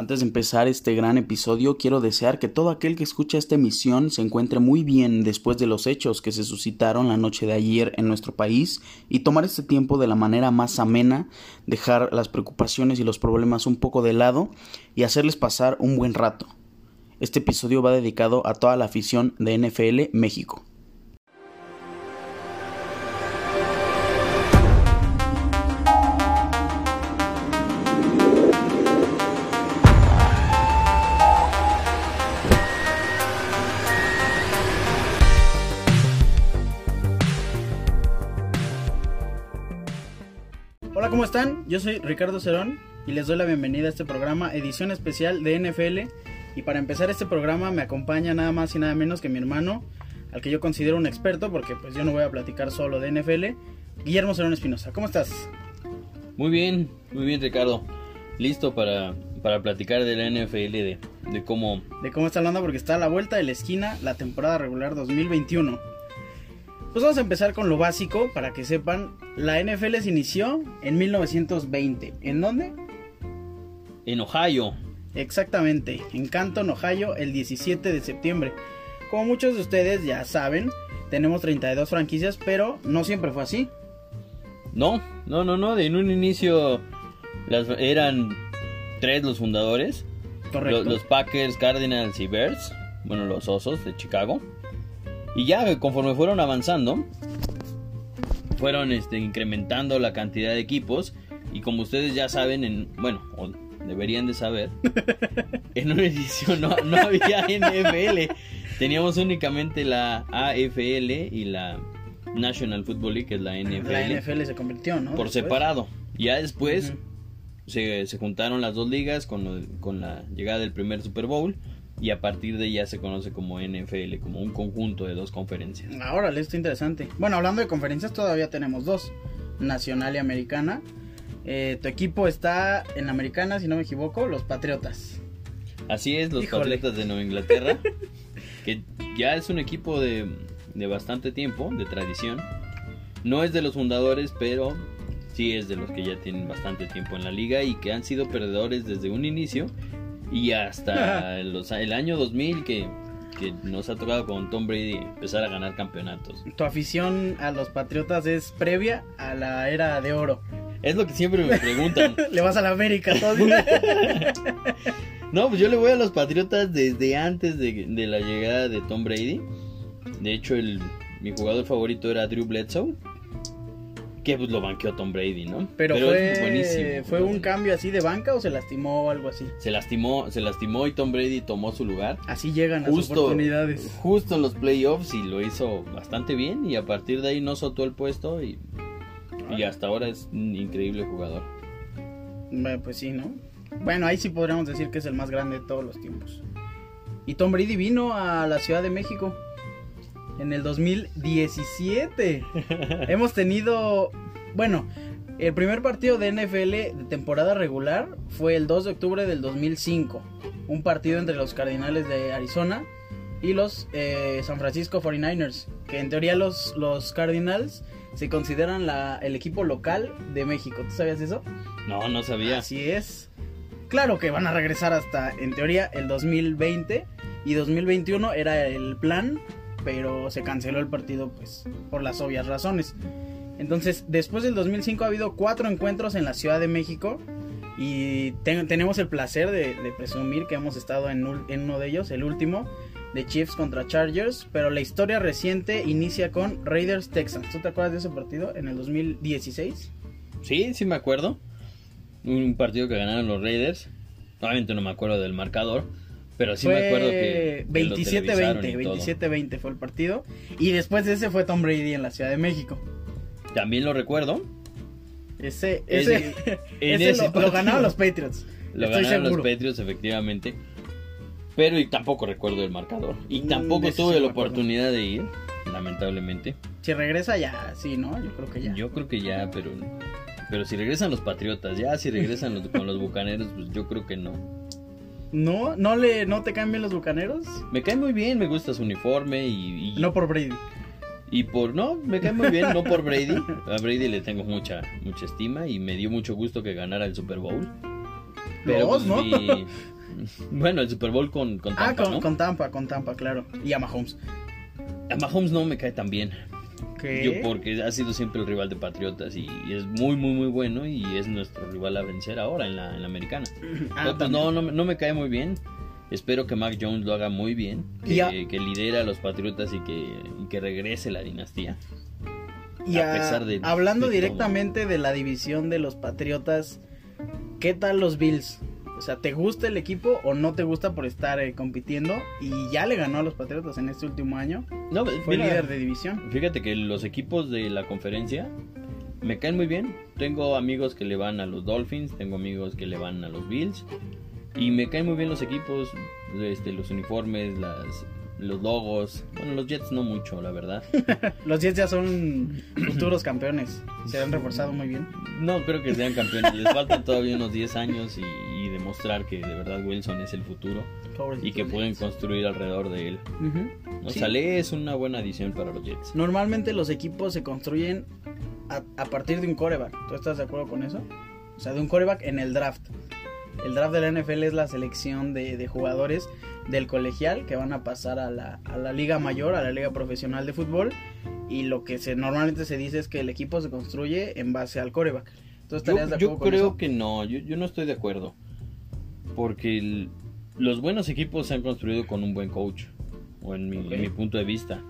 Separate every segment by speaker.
Speaker 1: Antes de empezar este gran episodio, quiero desear que todo aquel que escucha esta emisión se encuentre muy bien después de los hechos que se suscitaron la noche de ayer en nuestro país y tomar este tiempo de la manera más amena, dejar las preocupaciones y los problemas un poco de lado y hacerles pasar un buen rato. Este episodio va dedicado a toda la afición de NFL México. Yo soy Ricardo Cerón y les doy la bienvenida a este programa, edición especial de NFL. Y para empezar este programa me acompaña nada más y nada menos que mi hermano, al que yo considero un experto, porque pues yo no voy a platicar solo de NFL, Guillermo Cerón Espinosa. ¿Cómo estás?
Speaker 2: Muy bien, muy bien Ricardo. Listo para, para platicar de la NFL, de, de cómo...
Speaker 1: De cómo está hablando porque está a la vuelta de la esquina la temporada regular 2021. Pues vamos a empezar con lo básico para que sepan. La NFL se inició en 1920. ¿En dónde?
Speaker 2: En Ohio.
Speaker 1: Exactamente, en Canton, Ohio, el 17 de septiembre. Como muchos de ustedes ya saben, tenemos 32 franquicias, pero no siempre fue así.
Speaker 2: No, no, no, no. En un inicio las, eran tres los fundadores.
Speaker 1: Correcto.
Speaker 2: Los, los Packers, Cardinals y Bears. Bueno, los Osos de Chicago. Y ya conforme fueron avanzando, fueron este, incrementando la cantidad de equipos. Y como ustedes ya saben, en, bueno, o deberían de saber, en una edición no, no había NFL. Teníamos únicamente la AFL y la National Football League, que es la NFL.
Speaker 1: La NFL se convirtió, ¿no?
Speaker 2: Por
Speaker 1: Después.
Speaker 2: separado. Ya después se, se juntaron las dos ligas con, con la llegada del primer Super Bowl. Y a partir de ya se conoce como NFL, como un conjunto de dos conferencias.
Speaker 1: Ahora, esto interesante. Bueno, hablando de conferencias, todavía tenemos dos: Nacional y Americana. Eh, tu equipo está en la Americana, si no me equivoco, los Patriotas.
Speaker 2: Así es, los
Speaker 1: Híjole.
Speaker 2: Patriotas de Nueva Inglaterra, que ya es un equipo de, de bastante tiempo, de tradición. No es de los fundadores, pero sí es de los que ya tienen bastante tiempo en la liga y que han sido perdedores desde un inicio y hasta los- el año 2000 que, que nos ha tocado con Tom Brady empezar a ganar campeonatos.
Speaker 1: Tu afición a los Patriotas es previa a la era de oro.
Speaker 2: Es lo que siempre me preguntan.
Speaker 1: Le vas a la América, todo.
Speaker 2: No, pues yo le voy a los Patriotas desde antes de, de la llegada de Tom Brady. De hecho, el, mi jugador favorito era Drew Bledsoe. Que pues lo banqueó Tom Brady, ¿no?
Speaker 1: Pero, fue,
Speaker 2: buenísimo.
Speaker 1: fue un cambio así de banca o se lastimó o algo así.
Speaker 2: Se lastimó, se lastimó y Tom Brady tomó su lugar.
Speaker 1: Así llegan las
Speaker 2: Justo,
Speaker 1: oportunidades.
Speaker 2: justo en los playoffs y lo hizo bastante bien. Y a partir de ahí no soltó el puesto y, y hasta ahora es un increíble jugador.
Speaker 1: Bueno, Pues sí, ¿no? Bueno, ahí sí podríamos decir que es el más grande de todos los tiempos. Y Tom Brady vino a la Ciudad de México en el 2017. Hemos tenido, bueno, el primer partido de NFL de temporada regular fue el 2 de octubre del 2005. Un partido entre los Cardinales de Arizona y los eh, San Francisco 49ers. Que en teoría los, los Cardinals se consideran la, el equipo local de México. ¿Tú sabías eso?
Speaker 2: No, no sabía.
Speaker 1: Así es. Claro que van a regresar hasta, en teoría, el 2020 y 2021 era el plan, pero se canceló el partido, pues, por las obvias razones. Entonces, después del 2005 ha habido cuatro encuentros en la Ciudad de México y te- tenemos el placer de, presumir que hemos estado en, en uno de ellos, el último, de Chiefs contra Chargers, pero la historia reciente inicia con Raiders Texans. ¿Tú te acuerdas de ese partido en el 2016?
Speaker 2: Sí, sí me acuerdo. Un partido que ganaron los Raiders. Obviamente no me acuerdo del marcador. Pero sí me acuerdo que. que lo
Speaker 1: 27-20,
Speaker 2: televisaron y todo.
Speaker 1: 27-20 fue el partido. Y después de ese fue Tom Brady en la Ciudad de México.
Speaker 2: También lo recuerdo.
Speaker 1: Ese,
Speaker 2: Ese- en
Speaker 1: ese
Speaker 2: ese
Speaker 1: lo, lo ganaron los Patriots.
Speaker 2: Lo
Speaker 1: Estoy
Speaker 2: ganaron
Speaker 1: seguro.
Speaker 2: los Patriots, efectivamente. Pero y tampoco recuerdo el marcador. Y
Speaker 1: Mm,
Speaker 2: tampoco tuve
Speaker 1: sí
Speaker 2: la oportunidad de ir, lamentablemente.
Speaker 1: Si regresa ya, sí, ¿no? Yo creo que ya.
Speaker 2: Yo creo que ya, pero. Pero si regresan los Patriotas, ya si regresan los- con los Bucaneros, pues yo creo que no.
Speaker 1: ¿No? ¿No, le, ¿No te cambian los bucaneros?
Speaker 2: Me cae muy bien, me gusta su uniforme y, y,
Speaker 1: No por Brady.
Speaker 2: y por no, me cae muy bien, no por Brady. A Brady le tengo mucha mucha estima y me dio mucho gusto que ganara el Super Bowl. Pero pues,
Speaker 1: ¿no?
Speaker 2: Bueno, el Super Bowl con, con
Speaker 1: Ah,
Speaker 2: Tampa,
Speaker 1: con,
Speaker 2: ¿no?
Speaker 1: con Tampa, con Tampa, claro. Y a Mahomes.
Speaker 2: A Mahomes no me cae tan bien.
Speaker 1: ¿Qué?
Speaker 2: Yo porque ha sido siempre el rival de Patriotas y, y es muy, muy, muy bueno y es nuestro rival a vencer ahora en la, en la americana.
Speaker 1: Ah,
Speaker 2: no, no, no me cae muy bien. Espero que Mac Jones lo haga muy bien, que,
Speaker 1: a-
Speaker 2: que lidere a los Patriotas y que, y que regrese la dinastía.
Speaker 1: Y
Speaker 2: a
Speaker 1: a-
Speaker 2: pesar de-
Speaker 1: hablando
Speaker 2: de
Speaker 1: directamente de la división de los Patriotas, ¿qué tal los Bills? O sea, ¿te gusta el equipo o no te gusta por estar eh, compitiendo? Y ya le ganó a los Patriotas en este último año.
Speaker 2: No,
Speaker 1: Fue
Speaker 2: mira,
Speaker 1: líder de división.
Speaker 2: Fíjate que los equipos de la conferencia me caen muy bien. Tengo amigos que le van a los Dolphins, tengo amigos que le van a los Bills. Y me caen muy bien los equipos, este, los uniformes, las, los logos. Bueno, los Jets no mucho, la verdad.
Speaker 1: Los Jets ya son futuros campeones. Se han reforzado muy bien.
Speaker 2: No creo que sean campeones. Les faltan todavía unos 10 años y, y demostrar que de verdad Wilson es el futuro y que pueden construir alrededor de él.
Speaker 1: Ujú.
Speaker 2: O
Speaker 1: Sí.
Speaker 2: sea, Lee es una buena adición para los Jets.
Speaker 1: Normalmente los equipos se construyen a, a partir de un coreback. ¿Tú estás de acuerdo con eso? O sea, de un coreback en el draft. El draft de la NFL es la selección de, de jugadores del colegial que van a pasar a la, a la liga mayor, a la liga profesional de fútbol. Y lo que se normalmente se dice es que el equipo se construye en base al coreback. ¿Tú estarías
Speaker 2: Yo,
Speaker 1: de
Speaker 2: yo creo
Speaker 1: eso?
Speaker 2: que no, yo, yo no estoy de acuerdo. Porque el- los buenos equipos se han construido con un buen coach, o en mi, en mi punto de vista.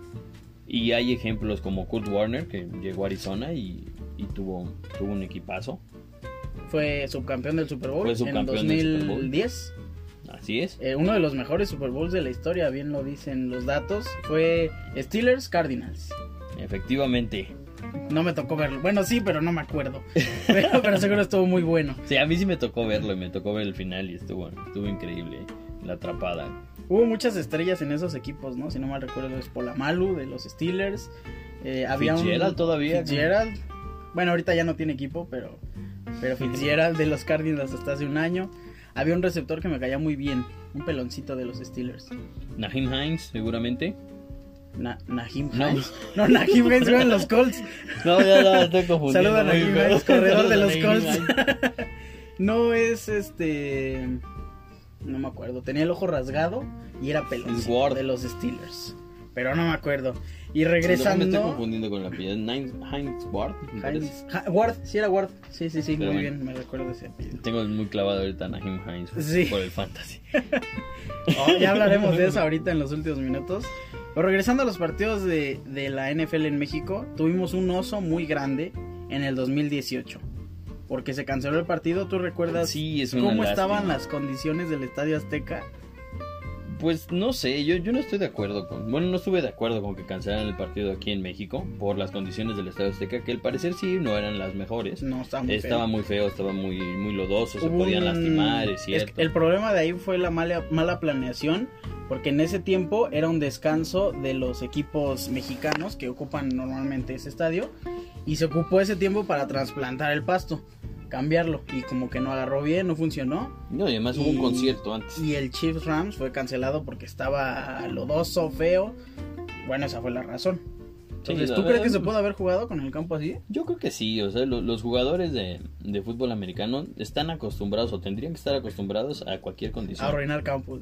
Speaker 2: Y hay ejemplos como Kurt Warner, que llegó a Arizona y, y tuvo, tuvo un equipazo.
Speaker 1: Fue subcampeón del Super Bowl en
Speaker 2: subcampeón del Super Bowl.
Speaker 1: 2010.
Speaker 2: Así es.
Speaker 1: Eh, uno de los mejores Super Bowls de la historia, bien lo dicen los datos, fue Steelers Cardinals.
Speaker 2: Efectivamente.
Speaker 1: No me tocó verlo. Bueno, sí, pero no me acuerdo. Pero, pero seguro estuvo muy bueno.
Speaker 2: Sí, a mí sí me tocó verlo y me tocó ver el final y estuvo, estuvo increíble. La atrapada.
Speaker 1: Hubo muchas estrellas en esos equipos, ¿no? Si no mal recuerdo, es Polamalu de los Steelers. Eh, había un
Speaker 2: Fitzgerald todavía.
Speaker 1: Fitzgerald. Bueno, ahorita ya no tiene equipo, pero pero Fitzgerald de los Cardinals hasta hace un año. Había un receptor que me caía muy bien, un peloncito de los Steelers.
Speaker 2: Nahim Hines, seguramente.
Speaker 1: Na Nahim
Speaker 2: No.
Speaker 1: Hines. No, Nahim Hines juega en los Colts.
Speaker 2: No, ya no, estoy confundiendo.
Speaker 1: Saluda a Nahim. Hines, corredor de los Colts. No es este. No me acuerdo. Tenía el ojo rasgado y era peloncito de los Steelers. Pero no me acuerdo. Y
Speaker 2: Sí, luego me estoy
Speaker 1: regresando.
Speaker 2: confundiendo con la apellido. Hines Ward.
Speaker 1: Ja- Ward, sí era Ward. Sí, sí, sí,
Speaker 2: Pero
Speaker 1: muy bien, me recuerdo ese apellido.
Speaker 2: Tengo muy clavado ahorita a Nahim Hines
Speaker 1: Sí.
Speaker 2: por el fantasy.
Speaker 1: Oh, ya hablaremos de eso ahorita en los últimos minutos. Pero regresando a los partidos de, de la NFL en México, tuvimos un oso muy grande en el 2018. Porque se canceló el partido, ¿tú recuerdas
Speaker 2: Sí, es
Speaker 1: cómo estaban las condiciones del Estadio Azteca?
Speaker 2: Pues no sé, yo, yo no estoy de acuerdo con. Bueno, no estuve de acuerdo con que cancelaran el partido aquí en México por las condiciones del Estadio Azteca, que al parecer sí no eran las mejores.
Speaker 1: No, estaba muy
Speaker 2: estaba
Speaker 1: feo.
Speaker 2: muy feo, estaba muy, muy lodoso, se podían
Speaker 1: un-
Speaker 2: lastimar, es
Speaker 1: es
Speaker 2: cierto.
Speaker 1: que el problema de ahí fue la mala, mala planeación, porque en ese tiempo era un descanso de los equipos mexicanos que ocupan normalmente ese estadio, y se ocupó ese tiempo para trasplantar el pasto, cambiarlo, y como que no agarró bien, no funcionó,
Speaker 2: No, y además hubo un
Speaker 1: y-
Speaker 2: concierto antes.
Speaker 1: y el Chiefs Rams fue cancelado porque estaba lodoso, feo, bueno, esa fue la razón. Entonces,
Speaker 2: la
Speaker 1: ¿tú crees que se puede haber jugado con el campo así?
Speaker 2: Yo creo que sí, o sea, lo- los jugadores de, de fútbol americano están acostumbrados o tendrían que estar acostumbrados a cualquier
Speaker 1: A
Speaker 2: condición.
Speaker 1: arruinar campos.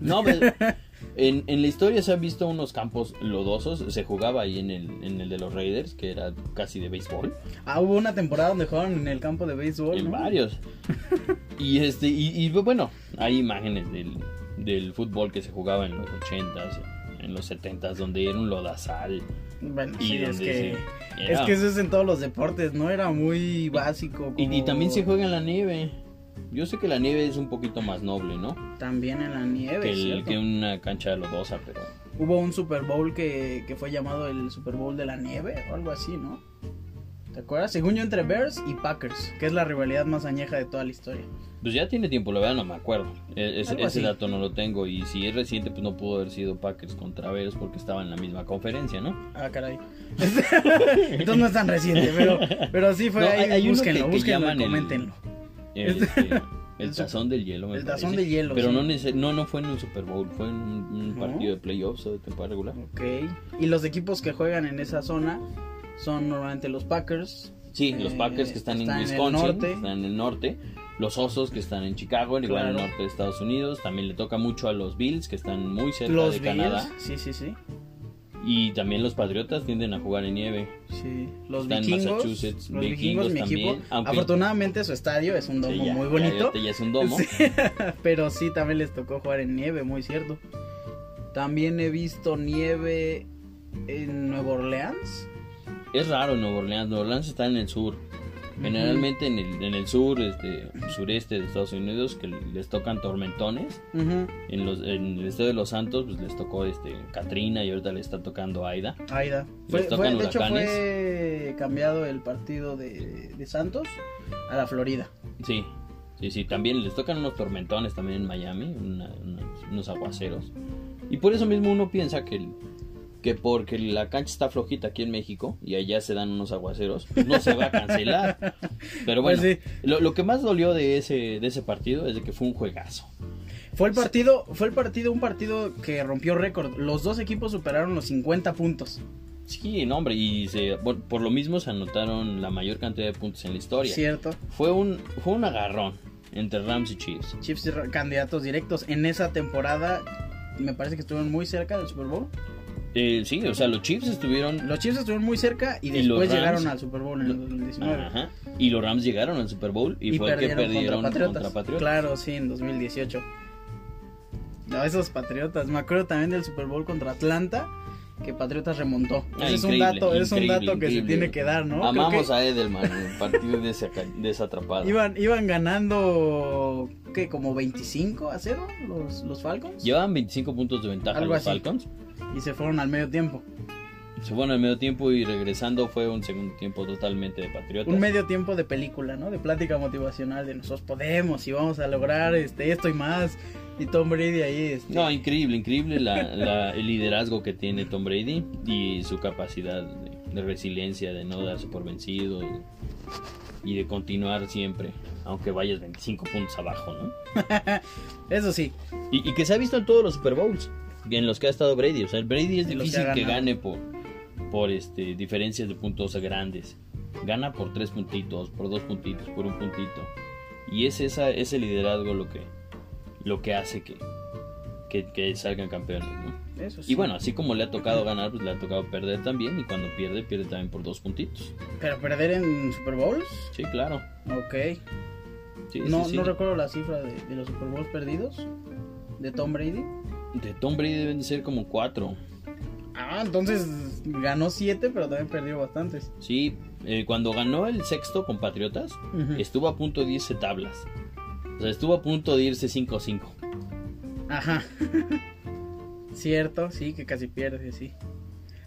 Speaker 2: No, pues, en, en la historia se han visto unos campos lodosos, se jugaba ahí en el, en el de los Raiders, que era casi de béisbol,
Speaker 1: Ah, hubo una temporada donde jugaron en el campo de béisbol,
Speaker 2: en
Speaker 1: ¿no?
Speaker 2: varios. Y este, y, y, bueno, hay imágenes del, del fútbol que se jugaba en los 80s, en los 70s, donde era un lodazal.
Speaker 1: Bueno,
Speaker 2: Y
Speaker 1: sí, es que, es que eso es en todos los deportes, ¿no? Era muy básico.
Speaker 2: y, también se juega en la nieve. Yo sé que la nieve es un poquito más noble, ¿no?
Speaker 1: También en la nieve,
Speaker 2: que, el- que una cancha lodosa, pero
Speaker 1: Hubo un Super Bowl que, que fue llamado el Super Bowl de la nieve o algo así, ¿no? ¿Te acuerdas? Según yo, entre Bears y Packers, que es la rivalidad más añeja de toda la historia.
Speaker 2: pues ya tiene tiempo, la verdad no me acuerdo. E- ese- dato no lo tengo y si es reciente pues no pudo haber sido Packers contra Bears porque estaban en la misma conferencia, ¿no?
Speaker 1: Ah, caray. Entonces no es tan reciente, pero, pero sí fue
Speaker 2: No,
Speaker 1: ahí.
Speaker 2: hay- hay uno
Speaker 1: búsquenlo,
Speaker 2: que- que
Speaker 1: búsquenlo y
Speaker 2: el-
Speaker 1: coméntenlo.
Speaker 2: El,
Speaker 1: Este-
Speaker 2: este, el
Speaker 1: el
Speaker 2: tazón del hielo, me
Speaker 1: el tazón
Speaker 2: parece.
Speaker 1: de hielo,
Speaker 2: Pero
Speaker 1: sí.
Speaker 2: no, neces- no no fue en un Super Bowl, fue en un, un
Speaker 1: ¿No?
Speaker 2: partido de playoffs o de temporada regular.
Speaker 1: Ok. Y los equipos que juegan en esa zona son normalmente los Packers.
Speaker 2: Sí, los
Speaker 1: Eh,
Speaker 2: Packers que están,
Speaker 1: están en
Speaker 2: en
Speaker 1: el
Speaker 2: Wisconsin,
Speaker 1: norte.
Speaker 2: están en el norte, Los Osos que están en Chicago, igual en el
Speaker 1: Claro.
Speaker 2: norte de Estados Unidos. También le toca mucho a los Bills que están muy cerca
Speaker 1: Los
Speaker 2: de
Speaker 1: Bills,
Speaker 2: Canadá.
Speaker 1: sí, sí, sí.
Speaker 2: Y también los Patriotas tienden a jugar en nieve.
Speaker 1: Sí, los
Speaker 2: Está en
Speaker 1: vikingos,
Speaker 2: Massachusetts,
Speaker 1: los
Speaker 2: vikingos
Speaker 1: vikingos, mi
Speaker 2: también,
Speaker 1: equipo.
Speaker 2: aunque-
Speaker 1: Afortunadamente su estadio es un domo
Speaker 2: Sí, ya,
Speaker 1: muy bonito.
Speaker 2: Ya, ya es un domo.
Speaker 1: Sí, pero sí, también les tocó jugar en nieve, muy cierto. También he visto nieve en Nueva Orleans.
Speaker 2: Es raro Nueva Orleans. Nueva Orleans está en el sur. Generalmente en el, en el sur, este, sureste de Estados Unidos, que les tocan tormentones. En, los, en el estado de Los Santos, pues les tocó este Katrina y ahorita le está tocando Aida.
Speaker 1: Aida. Fue,
Speaker 2: Les
Speaker 1: fue-
Speaker 2: tocan
Speaker 1: de hecho fue cambiado el partido de, de Santos a la Florida.
Speaker 2: Sí, sí, sí. También les tocan unos tormentones también en Miami, una- unos, unos aguaceros. Y por eso mismo uno piensa que, el- que porque la cancha está flojita aquí en México y allá se dan unos aguaceros, no se va a cancelar. Pero bueno,
Speaker 1: Pues sí.
Speaker 2: lo, lo que más dolió de ese, de ese partido es de que fue un juegazo.
Speaker 1: Fue el partido, fue el partido, un partido que rompió récord. Los dos equipos superaron los 50 puntos.
Speaker 2: Sí, no, hombre, y se- por, por lo mismo se anotaron la mayor cantidad de puntos en la historia.
Speaker 1: Cierto.
Speaker 2: Fue un, fue un agarrón entre Rams y Chiefs.
Speaker 1: Chiefs y candidatos directos en esa temporada. Me parece que estuvieron muy cerca del Super Bowl.
Speaker 2: Eh, sí, o sea, los Chiefs estuvieron...
Speaker 1: Los Chiefs estuvieron muy cerca y
Speaker 2: Y
Speaker 1: después
Speaker 2: Rams-
Speaker 1: llegaron al Super Bowl en el 2019.
Speaker 2: Ajá, y los Rams llegaron al Super Bowl y, fue que perdieron contra Patriotas.
Speaker 1: Claro, sí, en 2018. No, esos Patriotas. Me acuerdo también del Super Bowl contra Atlanta. Que Patriotas remontó.
Speaker 2: Ah,
Speaker 1: Ese es un dato, es un dato que se tiene que dar, ¿no?
Speaker 2: Amamos
Speaker 1: que
Speaker 2: a Edelman en el partido de esa, de esa atrapada.
Speaker 1: Iban, iban ganando, ¿qué? Como 25 a 0 los, los Falcons.
Speaker 2: Llevaban 25 puntos de ventaja
Speaker 1: Algo
Speaker 2: los
Speaker 1: así.
Speaker 2: Falcons.
Speaker 1: Y se fueron al medio tiempo.
Speaker 2: Se fueron al medio tiempo y regresando fue un segundo tiempo totalmente de Patriotas.
Speaker 1: Un medio tiempo de película, ¿no? De plática motivacional de nosotros podemos y vamos a lograr este esto y más. Y Tom Brady ahí este,
Speaker 2: No, increíble, increíble la, la- el liderazgo que tiene Tom Brady y su capacidad de, de resiliencia, de no darse por vencido y de continuar siempre, aunque vayas 25 puntos abajo, ¿no?
Speaker 1: Eso sí,
Speaker 2: Y, y que se ha visto en todos los Super Bowls en los que ha estado Brady. O sea, el Brady es
Speaker 1: que
Speaker 2: difícil que, gane por, por este, diferencias de puntos grandes. Gana por tres puntitos, por dos puntitos, por un puntito. Y es esa, ese liderazgo lo que, lo que hace que, que, que salgan campeones. ¿no?
Speaker 1: eso sí.
Speaker 2: Y bueno, así como le ha tocado ganar, pues le ha tocado perder también. Y cuando pierde, pierde también por dos puntitos.
Speaker 1: Pero perder en Super Bowls,
Speaker 2: Sí, claro.
Speaker 1: ok.
Speaker 2: Sí,
Speaker 1: no,
Speaker 2: sí.
Speaker 1: no recuerdo la cifra de, de los Super Bowls perdidos de Tom Brady.
Speaker 2: De Tom Brady deben de ser como cuatro.
Speaker 1: Ah, entonces ganó 7, pero también perdió bastantes.
Speaker 2: Sí, eh, cuando ganó el sexto con Patriotas, estuvo a punto de irse tablas. O sea, estuvo a punto de irse 5-5.
Speaker 1: Ajá. Cierto, sí, que casi pierde, sí.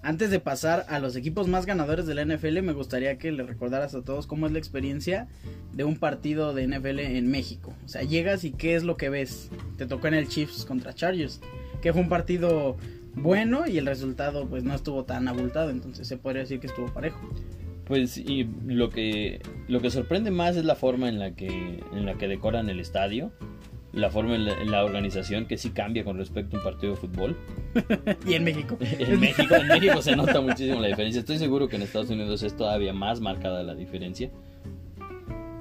Speaker 1: Antes de pasar a los equipos más ganadores de la NFL, me gustaría que le recordaras a todos cómo es la experiencia de un partido de NFL en México. O sea, llegas y qué es lo que ves. Te tocó en el Chiefs contra Chargers, que fue un partido bueno y el resultado pues no estuvo tan abultado, entonces se podría decir que estuvo parejo.
Speaker 2: Pues y lo que lo que sorprende más es la forma en la que en la que decoran el estadio, la forma en la, en la organización que sí cambia con respecto a un partido de fútbol.
Speaker 1: Y en México.
Speaker 2: En México, en México se nota muchísimo la diferencia. Estoy seguro que en Estados Unidos es todavía más marcada la diferencia.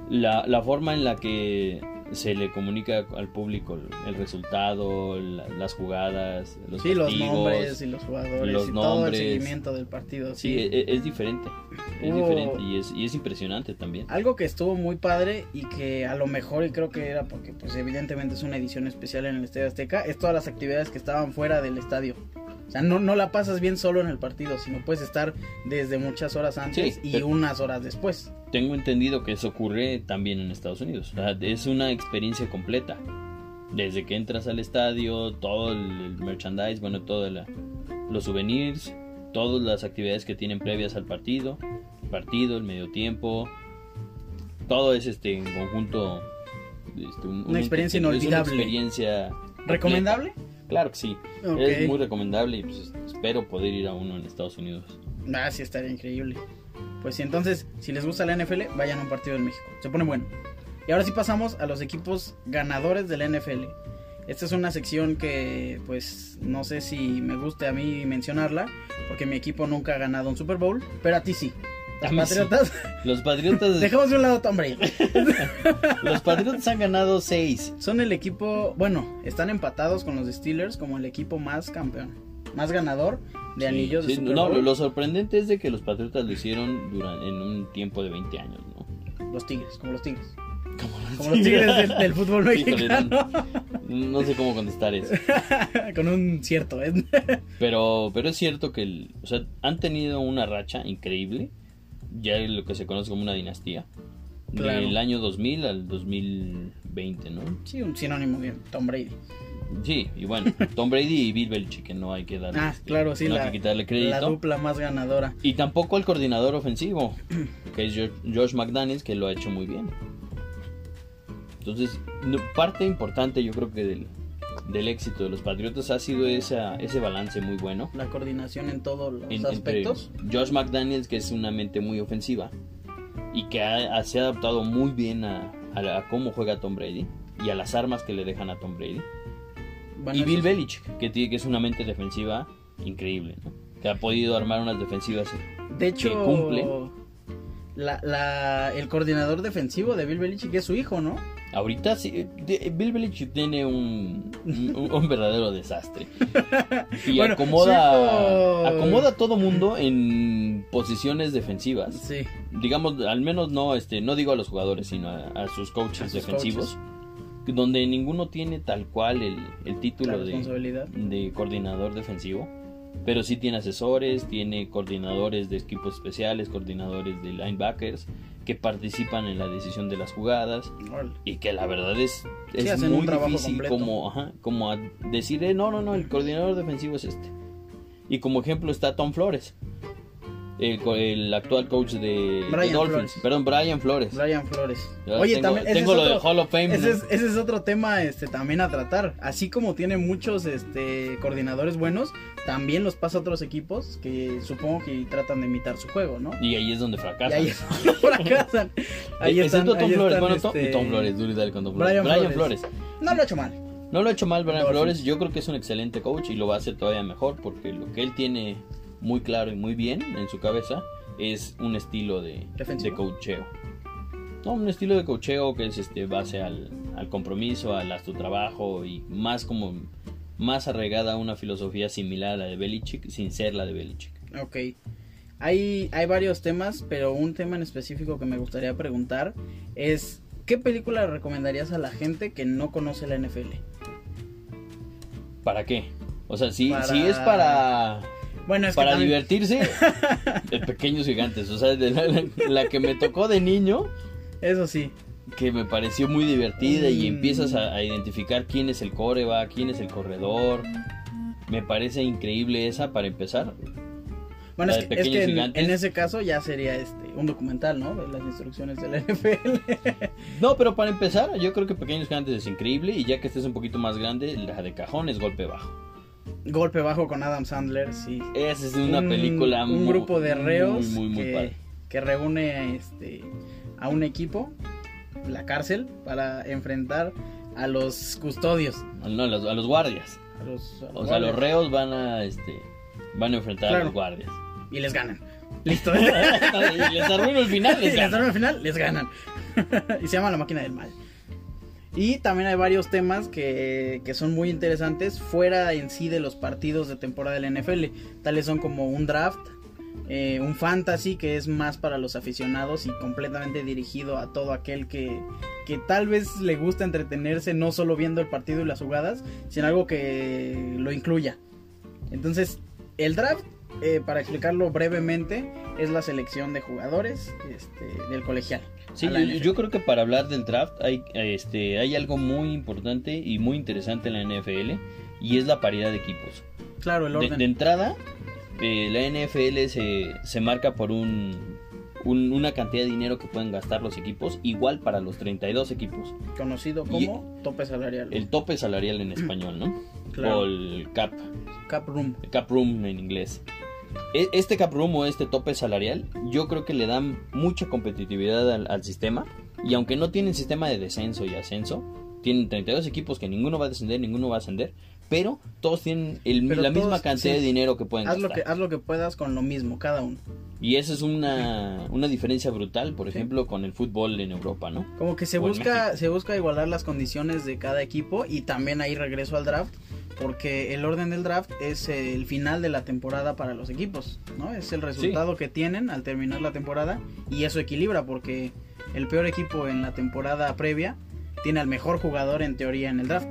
Speaker 2: La, la forma en la que se le comunica al público el, resultado, la- las jugadas, los
Speaker 1: Sí, los nombres y los jugadores
Speaker 2: los
Speaker 1: y todo el
Speaker 2: nombres.
Speaker 1: seguimiento del partido.
Speaker 2: Sí, e- e- es, diferente. Es diferente y es, y es impresionante también.
Speaker 1: Algo que estuvo muy padre y que a lo mejor, y creo que era porque pues evidentemente es una edición especial en el Estadio Azteca, es todas las actividades que estaban fuera del estadio. O sea, no, no la pasas bien solo en el partido, sino puedes estar desde muchas horas antes
Speaker 2: Sí,
Speaker 1: y unas horas después.
Speaker 2: Tengo entendido que eso ocurre también en Estados Unidos. O sea, es una experiencia completa. Desde que entras al estadio, todo el, merchandise, bueno, todos los souvenirs, todas las actividades que tienen previas al partido, el partido, el medio tiempo, todo es este en conjunto. este, un-
Speaker 1: Una
Speaker 2: un-
Speaker 1: experiencia
Speaker 2: es una
Speaker 1: inolvidable.
Speaker 2: experiencia completa. Claro que sí. Es muy recomendable y pues, espero poder ir a uno en Estados Unidos.
Speaker 1: Ah, sí, estaría increíble. Pues sí, entonces, si les gusta la NFL, vayan a un partido en México. Se pone bueno. Y ahora sí pasamos a los equipos ganadores de la NFL. Esta es una sección que, pues, no sé si me guste a mí mencionarla, porque mi equipo nunca ha ganado un Super Bowl, pero a ti sí. Patriotas.
Speaker 2: Los Patriotas,
Speaker 1: Dejamos de un lado Brady.
Speaker 2: los Patriotas han ganado 6.
Speaker 1: Son el equipo, bueno, están empatados con los Steelers como el equipo más campeón, más ganador de anillos de Super
Speaker 2: no, lo sorprendente es de que los Patriotas lo hicieron durante, en un tiempo de 20 años, ¿no?
Speaker 1: Los Tigres, como los Tigres.
Speaker 2: Como
Speaker 1: Como los Tigres del, del fútbol
Speaker 2: Híjole,
Speaker 1: mexicano.
Speaker 2: no, no sé cómo contestar eso.
Speaker 1: con un cierto, ¿eh?
Speaker 2: Pero, pero es cierto que el- o sea, han tenido una racha increíble. Ya es lo que se conoce como una dinastía.
Speaker 1: Claro.
Speaker 2: Del año 2000 al 2020, ¿no?
Speaker 1: Sí, un sinónimo de Tom Brady.
Speaker 2: Sí, y bueno, Tom Brady y Bill Belichick, que no hay que darle,
Speaker 1: Ah, claro, sí,
Speaker 2: no
Speaker 1: la,
Speaker 2: hay que quitarle
Speaker 1: la
Speaker 2: crédito.
Speaker 1: dupla más ganadora.
Speaker 2: Y tampoco al coordinador ofensivo, que es George McDaniels, que lo ha hecho muy bien. Entonces, parte importante yo creo que del, del éxito de los Patriotas ha sido esa, ese balance muy bueno.
Speaker 1: La coordinación en todos los
Speaker 2: en-
Speaker 1: aspectos.
Speaker 2: Josh McDaniels, que es una mente muy ofensiva y que ha- ha- se ha adaptado muy bien a, a la- a cómo juega Tom Brady y a las armas que le dejan a Tom Brady.
Speaker 1: Bueno,
Speaker 2: y Bill. Belichick, que, tiene, que es una mente defensiva increíble, ¿no? que ha podido armar unas defensivas.
Speaker 1: De hecho,
Speaker 2: que cumple.
Speaker 1: La, la, el coordinador defensivo de Bill Belichick es su hijo, ¿no?
Speaker 2: Ahorita sí, de- Bill Belichick tiene un, un, un verdadero desastre. Y
Speaker 1: Bueno,
Speaker 2: acomoda, acomoda a todo mundo en posiciones defensivas.
Speaker 1: Sí.
Speaker 2: digamos, al menos no, este, no digo a los jugadores, sino a, a sus coaches
Speaker 1: A sus
Speaker 2: defensivos, donde ninguno tiene tal cual el, el título de, de coordinador defensivo, pero sí tiene asesores, tiene coordinadores de equipos especiales, coordinadores de linebackers que participan en la decisión de las jugadas y que la verdad es, es muy difícil
Speaker 1: completo.
Speaker 2: como, ajá, como a decir, eh, no, no, no, el coordinador defensivo es este. Y como ejemplo está Tom Flores, el, el actual coach de, de Dolphins,
Speaker 1: Flores.
Speaker 2: perdón, Brian Flores.
Speaker 1: Brian Flores. Oye,
Speaker 2: tengo,
Speaker 1: también
Speaker 2: tengo lo
Speaker 1: otro-
Speaker 2: de Hall of Fame.
Speaker 1: Ese
Speaker 2: ¿no?
Speaker 1: es, ese es otro tema este, también a tratar. Así como tiene muchos este, coordinadores buenos, también los pasa a otros equipos que supongo que tratan de imitar su juego, ¿no?
Speaker 2: Y ahí es donde
Speaker 1: Y
Speaker 2: fracasan.
Speaker 1: ahí es donde fracasan. Ahí están,
Speaker 2: excepto Tom
Speaker 1: ahí
Speaker 2: Flores.
Speaker 1: están,
Speaker 2: Bueno, Tom,
Speaker 1: este,
Speaker 2: Tom Flores, duro y con Tom Flores.
Speaker 1: Brian
Speaker 2: Brian,
Speaker 1: Flores.
Speaker 2: Flores.
Speaker 1: No lo ha hecho mal.
Speaker 2: No lo ha hecho mal Brian. Flores. Yo creo que es un excelente coach y lo va a hacer todavía mejor porque lo que él tiene muy claro y muy bien en su cabeza es un estilo de,
Speaker 1: Defensivo.
Speaker 2: de coacheo. No, un estilo de coacheo que es este base al, al compromiso, al haz tu trabajo y más como más arraigada a una filosofía similar a la de Belichick sin ser la de Belichick.
Speaker 1: Ok. Hay, hay varios temas, pero un tema en específico que me gustaría preguntar es, ¿qué película recomendarías a la gente que no conoce la NFL?
Speaker 2: ¿Para qué? O sea, si,
Speaker 1: Para-
Speaker 2: si es para
Speaker 1: Bueno, es
Speaker 2: para
Speaker 1: que también-
Speaker 2: divertirse, de pequeños gigantes. O sea, de la, la- la que me tocó de niño,
Speaker 1: Eso sí.
Speaker 2: que me pareció muy divertida y
Speaker 1: Mm.
Speaker 2: empiezas a, a identificar quién es el coreback, quién es el corredor. Me parece increíble esa para empezar.
Speaker 1: Bueno, es que, es que
Speaker 2: Pequeños
Speaker 1: en,
Speaker 2: Gigantes.
Speaker 1: en ese caso ya sería este un documental, ¿no? De las instrucciones de la NFL.
Speaker 2: No, pero para empezar, yo creo que Pequeños Gigantes es increíble y ya que estés un poquito más grande, la de cajón es golpe bajo.
Speaker 1: Golpe bajo con Adam Sandler, sí.
Speaker 2: Esa es una
Speaker 1: Un-
Speaker 2: película
Speaker 1: un
Speaker 2: muy-
Speaker 1: grupo de reos
Speaker 2: muy, muy, muy
Speaker 1: que,
Speaker 2: padre.
Speaker 1: que reúne este a un equipo la cárcel para enfrentar a los custodios,
Speaker 2: No, a los, a los guardias.
Speaker 1: a los, a los
Speaker 2: O sea, los reos van a este van a enfrentar a los guardias.
Speaker 1: y les ganan. Listo.
Speaker 2: les arruino el final, les
Speaker 1: les dan al final, les ganan. y se llama La Máquina del Mal. Y también hay varios temas que, que son muy interesantes fuera en sí de los partidos de temporada de la NFL. Tales son como un draft, eh, un fantasy que es más para los aficionados y completamente dirigido a todo aquel que, que tal vez le gusta entretenerse no solo viendo el partido y las jugadas, sino algo que lo incluya. Entonces, el draft, eh, para explicarlo brevemente, es la selección de jugadores este, del colegial.
Speaker 2: Sí, yo, creo que para hablar del draft hay, este, hay algo muy importante y muy interesante en la NFL y es la paridad de equipos.
Speaker 1: Claro, el
Speaker 2: De,
Speaker 1: orden.
Speaker 2: de entrada, eh, la NFL se, se marca por un, un- una cantidad de dinero que pueden gastar los equipos, igual para los 32 equipos.
Speaker 1: conocido
Speaker 2: y-
Speaker 1: como tope salarial.
Speaker 2: El tope salarial en español, ¿no?
Speaker 1: Claro.
Speaker 2: O el cap,
Speaker 1: cap room.
Speaker 2: el cap room en inglés. E- Este cap room o este tope salarial, yo creo que le dan mucha competitividad al, al sistema. Y aunque no tienen sistema de descenso y ascenso, tienen 32 equipos que ninguno va a descender, ninguno va a ascender, pero todos tienen el-
Speaker 1: Pero
Speaker 2: la misma
Speaker 1: todos,
Speaker 2: cantidad
Speaker 1: sí.
Speaker 2: de dinero que pueden
Speaker 1: Haz lo
Speaker 2: gastar.
Speaker 1: que, haz lo que puedas con lo mismo, cada uno.
Speaker 2: Y esa es una, una diferencia brutal, por ejemplo, con el fútbol en Europa, ¿no?
Speaker 1: Como que se
Speaker 2: O
Speaker 1: busca, se busca igualar las condiciones de cada equipo y también ahí regreso al draft, porque el orden del draft es el final de la temporada para los equipos, ¿no? Es el resultado que tienen al terminar la temporada y eso equilibra porque el peor equipo en la temporada previa tiene al mejor jugador en teoría en el draft.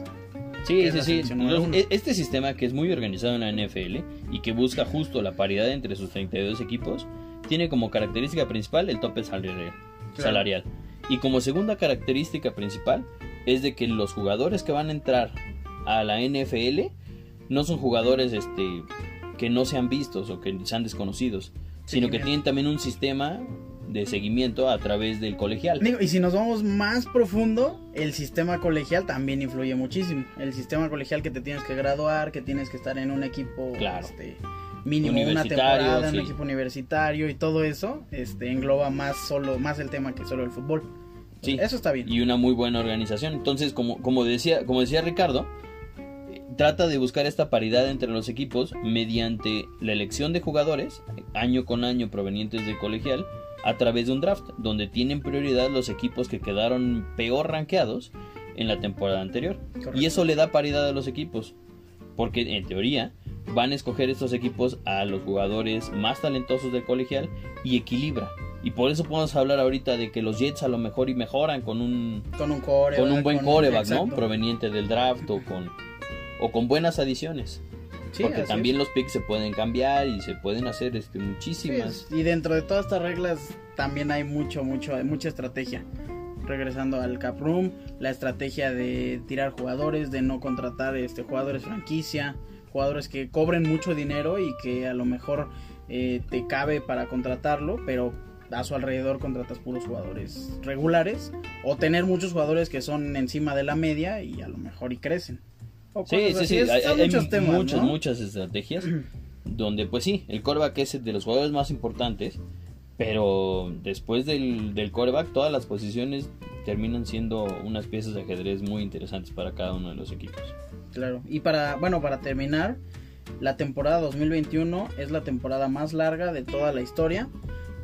Speaker 2: Sí, sí, sí. Los- e- este sistema que es muy organizado en la NFL y que busca justo la paridad entre sus 32 equipos, tiene como característica principal el tope salarial.
Speaker 1: Claro.
Speaker 2: salarial. Y como segunda característica principal es de que los jugadores que van a entrar a la NFL no son jugadores este que no sean vistos o que sean desconocidos, sino que tienen también un sistema de seguimiento a través del colegial.
Speaker 1: Digo, y si nos vamos más profundo, el sistema colegial también influye muchísimo. El sistema colegial que te tienes que graduar, que tienes que estar en un equipo
Speaker 2: Claro.
Speaker 1: este, mínimo una temporada, en
Speaker 2: sí.
Speaker 1: un equipo universitario y todo eso, este engloba más solo más el tema que solo el fútbol.
Speaker 2: Sí.
Speaker 1: Eso está bien.
Speaker 2: y una muy buena organización. Entonces, como, como, decía, como decía Ricardo, trata de buscar esta paridad entre los equipos mediante la elección de jugadores, año con año provenientes del colegial, a través de un draft, donde tienen prioridad los equipos que quedaron peor rankeados en la temporada anterior.
Speaker 1: Correcto.
Speaker 2: Y eso le da paridad a los equipos, porque en teoría van a escoger estos equipos a los jugadores más talentosos del colegial y equilibra. Y por eso podemos hablar ahorita de que los Jets a lo mejor y mejoran con un
Speaker 1: con un coreback.
Speaker 2: con un buen
Speaker 1: con-
Speaker 2: coreback, ¿no? Proveniente del draft o con o con buenas adiciones,
Speaker 1: Sí,
Speaker 2: porque también
Speaker 1: es.
Speaker 2: los picks se pueden cambiar y se pueden hacer este muchísimas.
Speaker 1: Sí, y dentro de todas estas reglas también hay mucho, mucho, hay mucha estrategia. Regresando al cap room, la estrategia de tirar jugadores, de no contratar este jugadores franquicia, jugadores que cobren mucho dinero y que a lo mejor eh, te cabe para contratarlo, pero a su alrededor contratas puros jugadores regulares o tener muchos jugadores que son encima de la media y a lo mejor y crecen. O
Speaker 2: Sí, sí, sí, hay,
Speaker 1: son
Speaker 2: hay
Speaker 1: muchos temas,
Speaker 2: muchas,
Speaker 1: ¿no?
Speaker 2: muchas estrategias donde pues sí, el coreback es de los jugadores más importantes, pero después del, del coreback todas las posiciones terminan siendo unas piezas de ajedrez muy interesantes para cada uno de los equipos.
Speaker 1: Claro. Y para, bueno, para terminar, la temporada 2021 es la temporada más larga de toda la historia.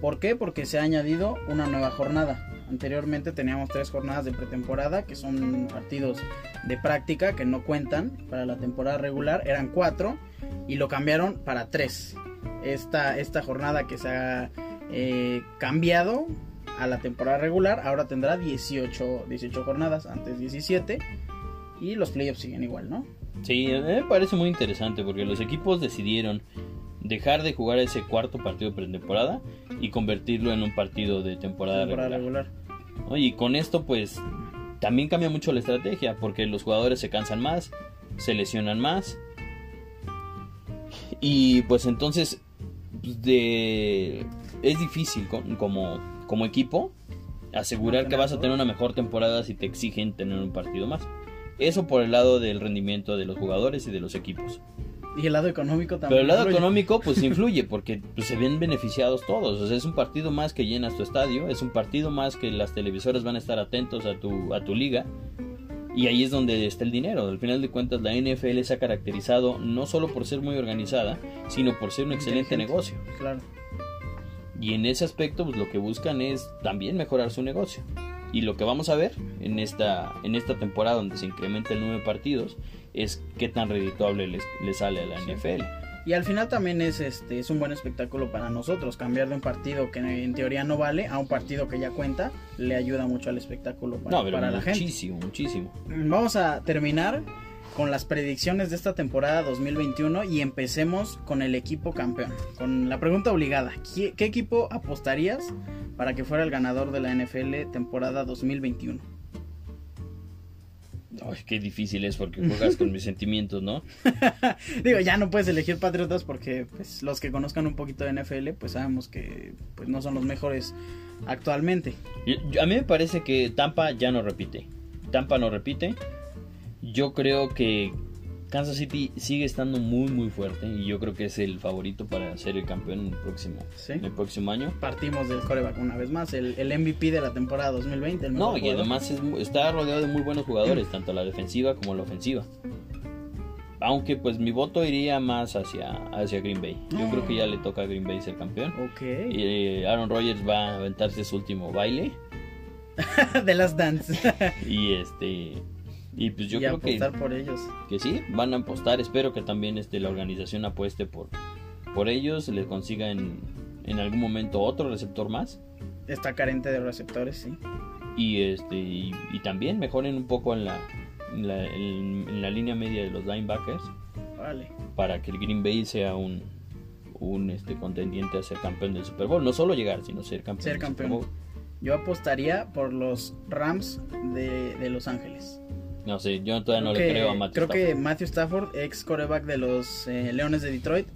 Speaker 1: ¿Por qué? Porque se ha añadido una nueva jornada. Anteriormente teníamos tres jornadas de pretemporada, que son partidos de práctica que no cuentan para la temporada regular. Eran cuatro y lo cambiaron para tres. Esta, esta jornada que se ha eh, cambiado a la temporada regular ahora tendrá 18, 18 jornadas, antes 17. Y los playoffs siguen igual, ¿no?
Speaker 2: Sí, me parece muy interesante porque los equipos decidieron dejar de jugar ese cuarto partido de pretemporada y convertirlo en un partido de temporada,
Speaker 1: temporada
Speaker 2: regular.
Speaker 1: regular.
Speaker 2: ¿no? Y con esto pues también cambia mucho la estrategia porque los jugadores se cansan más, se lesionan más y pues entonces pues, de es difícil con- como como equipo asegurar que vas a tener una mejor temporada si te exigen tener un partido más. Eso por el lado del rendimiento de los jugadores y de los equipos.
Speaker 1: Y el lado económico también.
Speaker 2: Pero el lado
Speaker 1: influye.
Speaker 2: económico pues influye porque pues, se ven beneficiados todos. O sea, es un partido más que llenas tu estadio, es un partido más que las televisoras van a estar atentos a tu, a tu liga. Y ahí es donde está el dinero. Al final de cuentas la NFL se ha caracterizado no solo por ser muy organizada, sino por ser un excelente negocio.
Speaker 1: Claro.
Speaker 2: Y en ese aspecto pues, lo que buscan es también mejorar su negocio. Y lo que vamos a ver en esta, en esta temporada donde se incrementa el número de partidos es qué tan redituable les, les sale a la
Speaker 1: Sí.
Speaker 2: NFL.
Speaker 1: Y al final también es este es un buen espectáculo para nosotros. Cambiar de un partido que en teoría no vale a un partido que ya cuenta le ayuda mucho al espectáculo para,
Speaker 2: No, pero
Speaker 1: para la gente.
Speaker 2: muchísimo, muchísimo.
Speaker 1: Vamos a terminar con las predicciones de esta temporada 2021 y empecemos con el equipo campeón. Con la pregunta obligada, ¿qué, qué equipo apostarías para que fuera el ganador de la NFL temporada 2021?
Speaker 2: Ay, qué difícil es porque juegas con mis sentimientos, ¿no?
Speaker 1: Digo, ya no puedes elegir Patriotas porque pues, los que conozcan un poquito de NFL pues sabemos que pues, no son los mejores actualmente.
Speaker 2: A mí me parece que Tampa ya no repite. Tampa no repite. Yo creo que Kansas City sigue estando muy muy fuerte y yo creo que es el favorito para ser el campeón el próximo,
Speaker 1: Sí.
Speaker 2: el próximo año.
Speaker 1: Partimos del coreback una vez más, el, el MVP de la temporada 2020. el
Speaker 2: No, y
Speaker 1: jugador.
Speaker 2: además es está rodeado de muy buenos jugadores, tanto la defensiva como la ofensiva. Aunque pues mi voto iría más hacia, hacia Green Bay. Yo creo que ya le toca a Green Bay ser campeón.
Speaker 1: Ok.
Speaker 2: Y eh, Aaron Rodgers va a aventarse su último baile.
Speaker 1: de las Dance.
Speaker 2: Y este y pues yo
Speaker 1: y
Speaker 2: creo que,
Speaker 1: apostar por ellos.
Speaker 2: que sí, van a apostar. Espero que también este, la organización apueste por, por ellos, les consiga en, en algún momento otro receptor más.
Speaker 1: Está carente de receptores, sí.
Speaker 2: Y este y, y también mejoren un poco en la, en la, en- en la línea media de los linebackers
Speaker 1: Vale.
Speaker 2: para que el Green Bay sea un, un este, contendiente a ser campeón del Super Bowl. No solo llegar, sino ser campeón
Speaker 1: Ser
Speaker 2: del
Speaker 1: campeón.
Speaker 2: Super Bowl.
Speaker 1: Yo apostaría por los Rams de, de Los Ángeles.
Speaker 2: No sé, yo todavía no
Speaker 1: Creo
Speaker 2: le
Speaker 1: que-
Speaker 2: creo a Matthew
Speaker 1: Creo que. Matthew Stafford, ex coreback de los eh, Leones de Detroit.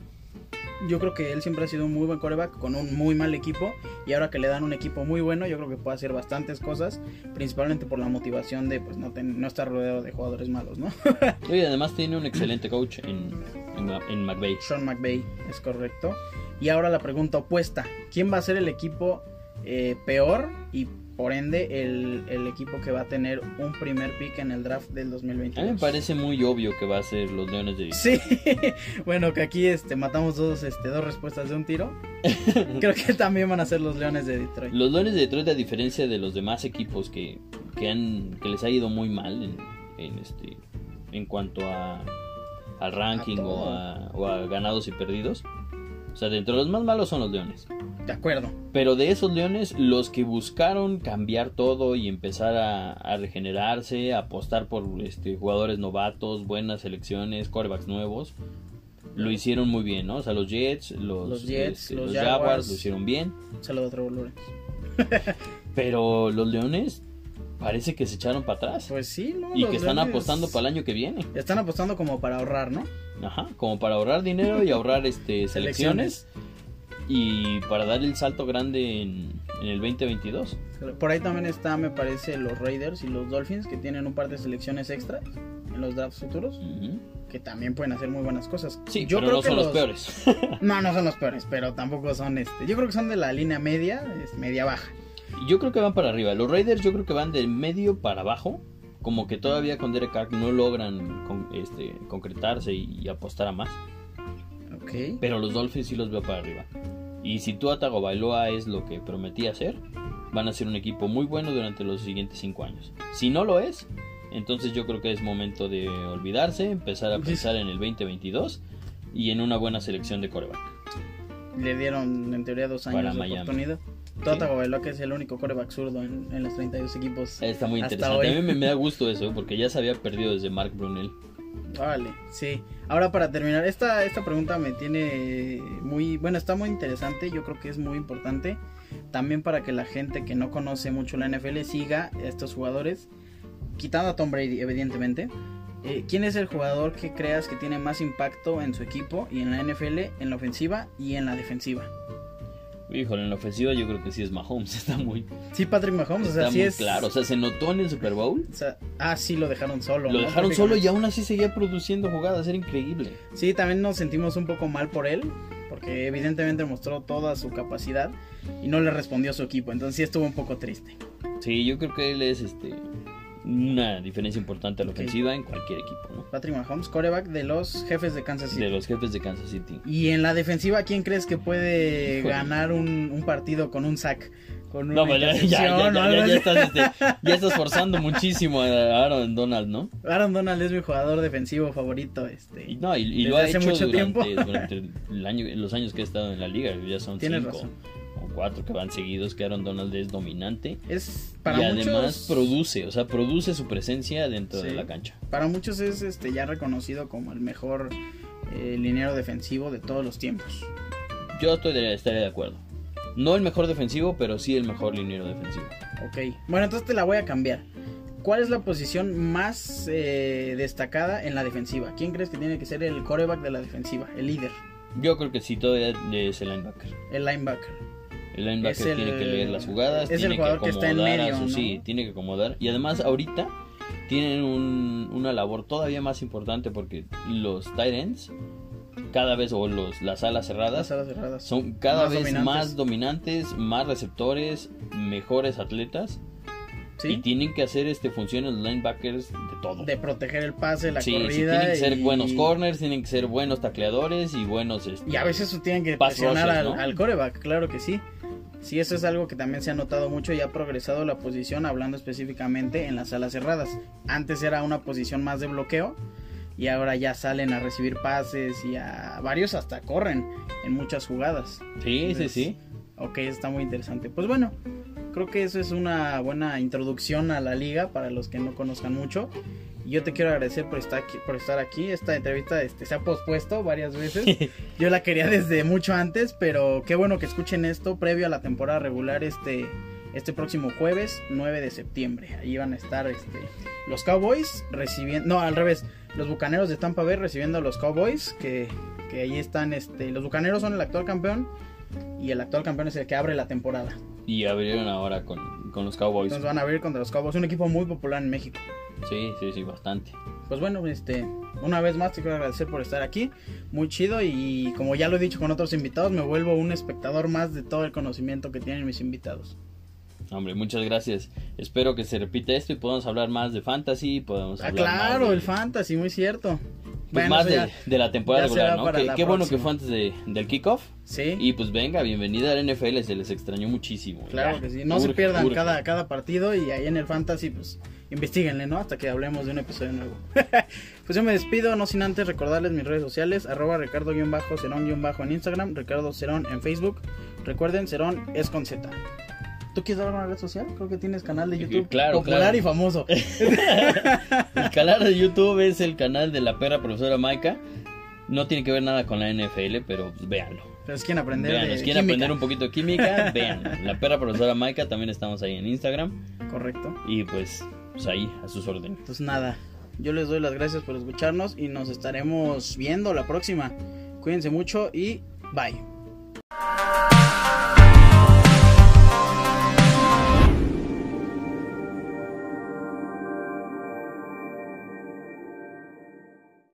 Speaker 1: Yo creo que él siempre ha sido un muy buen coreback con un muy mal equipo. Y ahora que le dan un equipo muy bueno, yo creo que puede hacer bastantes cosas. Principalmente por la motivación de pues no, ten- no estar rodeado de jugadores malos, ¿no?
Speaker 2: Y además tiene un excelente coach en, en, en McVay.
Speaker 1: Sean McVay, es correcto. Y ahora la pregunta opuesta: ¿quién va a ser el equipo eh, peor y por ende el, el equipo que va a tener un primer pick en el draft del
Speaker 2: A
Speaker 1: 2022?
Speaker 2: mí me parece muy obvio que va a ser los Leones de Detroit.
Speaker 1: Sí, bueno, que aquí este, matamos dos, este, dos respuestas de un tiro. Creo que también van a ser los Leones de Detroit.
Speaker 2: Los Leones de Detroit, a diferencia de los demás equipos que, que, han, que les ha ido muy mal en, en este, en cuanto a, al ranking
Speaker 1: A
Speaker 2: a, o a ganados y perdidos. O sea, dentro de los más malos son los Leones.
Speaker 1: De acuerdo.
Speaker 2: Pero de esos Leones, los que buscaron cambiar todo y empezar a, a regenerarse, a apostar por este, jugadores novatos, buenas selecciones, corebacks nuevos, lo hicieron muy bien, ¿no? O sea, los Jets, los,
Speaker 1: Los Jets,
Speaker 2: este,
Speaker 1: los
Speaker 2: los
Speaker 1: Jaguars.
Speaker 2: Jaguars lo hicieron bien.
Speaker 1: Saludos a Trevor Lawrence.
Speaker 2: Pero los Leones parece que se echaron para atrás.
Speaker 1: Pues sí, ¿no?
Speaker 2: y
Speaker 1: Los
Speaker 2: que están apostando para el año que viene.
Speaker 1: Están apostando como para ahorrar, ¿no?
Speaker 2: Ajá, como para ahorrar dinero y ahorrar este selecciones y para dar el salto grande en, en el 2022.
Speaker 1: Por ahí también está, me parece, los Raiders y los Dolphins que tienen un par de selecciones extra en los drafts futuros que también pueden hacer muy buenas cosas.
Speaker 2: Sí,
Speaker 1: yo
Speaker 2: pero
Speaker 1: creo
Speaker 2: no
Speaker 1: que
Speaker 2: son los... peores.
Speaker 1: No, no son los peores, pero tampoco son este. Yo creo que son de la línea media, es media baja.
Speaker 2: Yo creo que van para arriba. Los Raiders yo creo que van del medio para abajo. Como que todavía con Derek Carr no logran con- este, concretarse y, y apostar a más.
Speaker 1: Ok.
Speaker 2: Pero los Dolphins sí los veo para arriba. Y si Tua Tagovailoa es lo que prometía ser, van a ser un equipo muy bueno durante los siguientes cinco años. Si no lo es, entonces yo creo que es momento de olvidarse, empezar a pensar en el 2022 y en una buena selección de coreback.
Speaker 1: Le dieron en teoría dos años
Speaker 2: Para
Speaker 1: de
Speaker 2: Miami.
Speaker 1: oportunidad. Tota Tagovailoa, que es el único coreback zurdo en, en los 32 equipos.
Speaker 2: Está muy interesante. A mí me, me da gusto eso, porque ya se había perdido desde Mark Brunel.
Speaker 1: Vale, sí. Ahora para terminar, esta, esta pregunta me tiene muy, bueno, está muy interesante, yo creo que es muy importante también para que la gente que no conoce mucho la NFL siga a estos jugadores, quitando a Tom Brady, evidentemente. Eh, ¿Quién es el jugador que creas que tiene más impacto en su equipo y en la NFL, en la ofensiva y en la defensiva?
Speaker 2: Híjole, en la ofensiva yo creo que sí es Mahomes, está muy,
Speaker 1: Sí, Patrick Mahomes, o sea,
Speaker 2: está
Speaker 1: sí
Speaker 2: muy
Speaker 1: es...
Speaker 2: claro. O sea, se notó en el Super Bowl.
Speaker 1: o sea, ah, sí, lo dejaron solo.
Speaker 2: Lo
Speaker 1: ¿no?
Speaker 2: dejaron solo y aún así seguía produciendo jugadas, era increíble.
Speaker 1: Sí, también nos sentimos un poco mal por él, porque evidentemente mostró toda su capacidad y no le respondió a su equipo, entonces sí estuvo un poco triste.
Speaker 2: Sí, yo creo que él es este una diferencia importante a la ofensiva en cualquier equipo, ¿no?
Speaker 1: Patrick Mahomes, coreback de los jefes de Kansas City.
Speaker 2: De los jefes de Kansas City.
Speaker 1: Y en la defensiva, ¿quién crees que puede ganar un, un partido con un sack? Con una
Speaker 2: No, ya, estás, este, ya estás forzando muchísimo a Aaron Donald, ¿no?
Speaker 1: Aaron Donald es mi jugador defensivo favorito. Este.
Speaker 2: Y, no, y, lo ha hecho durante, el año, los años que ha estado en la liga, ya son
Speaker 1: Tienes
Speaker 2: cinco
Speaker 1: razón.
Speaker 2: O cuatro que van seguidos, que Aaron Donald es dominante.
Speaker 1: Es para
Speaker 2: y
Speaker 1: muchos.
Speaker 2: además produce, o sea, produce su presencia dentro de la cancha.
Speaker 1: Para muchos es este ya reconocido como el mejor eh, liniero defensivo de todos los tiempos.
Speaker 2: Yo estoy de- estaría de acuerdo. No el mejor defensivo, pero sí el mejor liniero defensivo.
Speaker 1: Ok, bueno, entonces te la voy a cambiar. ¿Cuál es la posición más eh, destacada en la defensiva? ¿Quién crees que tiene que ser el coreback de la defensiva? El líder,
Speaker 2: Yo creo que sí, todavía es el linebacker.
Speaker 1: el linebacker.
Speaker 2: El linebacker
Speaker 1: el-
Speaker 2: tiene que leer las jugadas,
Speaker 1: es el
Speaker 2: tiene que
Speaker 1: jugador que está en
Speaker 2: acomodar a
Speaker 1: medio,
Speaker 2: su-
Speaker 1: ¿no?
Speaker 2: sí, tiene que acomodar. Y además ahorita tienen un- una labor todavía más importante porque los tight ends cada vez, o los, las alas cerradas,
Speaker 1: Las alas cerradas.
Speaker 2: son cada
Speaker 1: Más
Speaker 2: vez
Speaker 1: dominantes.
Speaker 2: más dominantes, más receptores, mejores atletas
Speaker 1: Sí.
Speaker 2: y tienen que hacer este funciones los linebackers de todo.
Speaker 1: De proteger el pase, la
Speaker 2: sí, sí,
Speaker 1: corrida.
Speaker 2: tienen que ser
Speaker 1: y-
Speaker 2: buenos corners, tienen que ser buenos tacleadores y buenos este,
Speaker 1: Y a veces tienen que
Speaker 2: Pass
Speaker 1: presionar
Speaker 2: rushers,
Speaker 1: al,
Speaker 2: ¿no?
Speaker 1: al coreback, claro que sí. Sí, eso es algo que también se ha notado mucho y ha progresado la posición, hablando específicamente en las alas cerradas. Antes era una posición más de bloqueo y ahora ya salen a recibir pases y a varios hasta corren en muchas jugadas.
Speaker 2: Sí, sí, sí.
Speaker 1: Ok, está muy interesante. Pues bueno, creo que eso es una buena introducción a la liga para los que no conozcan mucho. Y yo te quiero agradecer por estar aquí. Por estar aquí. Esta entrevista este, se ha pospuesto varias veces. Yo la quería desde mucho antes, pero qué bueno que escuchen esto previo a la temporada regular este, este próximo jueves 9 de septiembre. Ahí van a estar este, los Cowboys recibiendo... No, al revés. Los Bucaneros de Tampa Bay recibiendo a los Cowboys, que, que ahí están... Este, los Bucaneros son el actual campeón y el actual campeón es el que abre la temporada.
Speaker 2: Y abrieron ahora con, con los Cowboys.
Speaker 1: Entonces van a abrir contra los Cowboys, un equipo muy popular en México.
Speaker 2: Sí, sí, sí, bastante.
Speaker 1: Pues bueno, este, una vez más te quiero agradecer por estar aquí, muy chido y como ya lo he dicho con otros invitados, me vuelvo un espectador más de todo el conocimiento que tienen mis invitados.
Speaker 2: Hombre, muchas gracias. Espero que se repita esto y podamos hablar más de fantasy, podamos
Speaker 1: Ah,
Speaker 2: hablar
Speaker 1: claro,
Speaker 2: más de,
Speaker 1: el fantasy, muy cierto.
Speaker 2: Pues,
Speaker 1: Bueno,
Speaker 2: más de, la temporada regular, ¿no? Qué, bueno que fue antes de, del kickoff.
Speaker 1: Sí,
Speaker 2: Y pues venga, bienvenida al NFL, se les extrañó muchísimo.
Speaker 1: claro
Speaker 2: Ya,
Speaker 1: que sí. No se pierdan
Speaker 2: urge.
Speaker 1: cada, cada partido y ahí en el fantasy, pues investiguenle, ¿no? Hasta que hablemos de un episodio nuevo. pues yo me despido, no sin antes recordarles mis redes sociales, arroba ricardo-cerón- en Instagram, Ricardo Cerón en Facebook. Recuerden, Cerón es con Z. ¿Tú quieres dar una red social? Creo que tienes canal de YouTube
Speaker 2: Claro,
Speaker 1: popular
Speaker 2: claro.
Speaker 1: y famoso.
Speaker 2: El canal de YouTube es el canal de la perra profesora Maika. No tiene que ver nada con la NFL, pero véanlo.
Speaker 1: Pero es quien aprender
Speaker 2: Vean,
Speaker 1: de química.
Speaker 2: aprender un poquito de química, vean. La perra profesora Maika también estamos ahí en Instagram.
Speaker 1: Correcto.
Speaker 2: Y pues, pues ahí, a sus órdenes.
Speaker 1: Pues nada, yo les doy las gracias por escucharnos y nos estaremos viendo la próxima. Cuídense mucho y bye.